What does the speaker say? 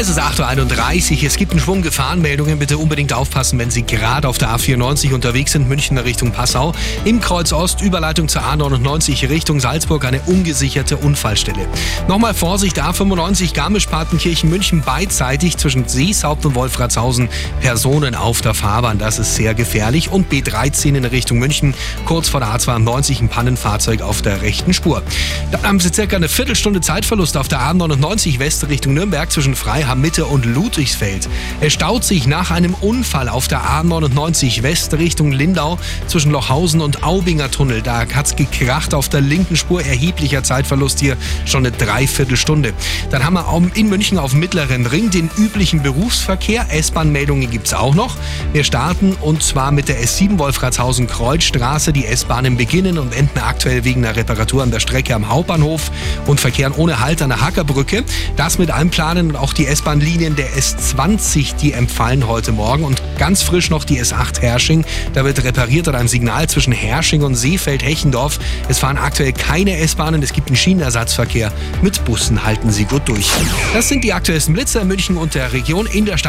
Es ist 8.31 Uhr. Es gibt einen Schwung Gefahrenmeldungen. Bitte unbedingt aufpassen, wenn Sie gerade auf der A94 unterwegs sind, München Richtung Passau. Im Kreuz Ost, Überleitung zur A99 Richtung Salzburg, eine ungesicherte Unfallstelle. Nochmal Vorsicht, A95 Garmisch-Partenkirchen München beidseitig zwischen Seeshaupt und Wolfratshausen. Personen auf der Fahrbahn, das ist sehr gefährlich. Und B13 in Richtung München, kurz vor der A92 ein Pannenfahrzeug auf der rechten Spur. Dann haben Sie circa eine Viertelstunde Zeitverlust auf der A99 West Richtung Nürnberg zwischen Freiham Mitte und Ludwigsfeld. Es staut sich nach einem Unfall auf der A99 West Richtung Lindau zwischen Lochhausen und Aubinger Tunnel. Da hat es gekracht auf der linken Spur. Erheblicher Zeitverlust hier, schon eine Dreiviertelstunde. Dann haben wir in München auf dem Mittleren Ring den üblichen Berufsverkehr. S-Bahn-Meldungen gibt es auch noch. Wir starten und zwar mit der S7 Wolfratshausen Kreuzstraße. Die S-Bahnen beginnen und enden aktuell wegen einer Reparatur an der Strecke am Hauptbahnhof und verkehren ohne Halt an der Hackerbrücke. Das mit Einplanen und auch die S-Bahn-Linien der S20, die empfallen heute Morgen. Und ganz frisch noch die S8 Hersching. Da wird repariert an einem Signal zwischen Hersching und Seefeld-Hechendorf. Es fahren aktuell keine S-Bahnen. Es gibt einen Schienenersatzverkehr. Mit Bussen halten Sie gut durch. Das sind die aktuellsten Blitzer in München und der Region in der Stadt.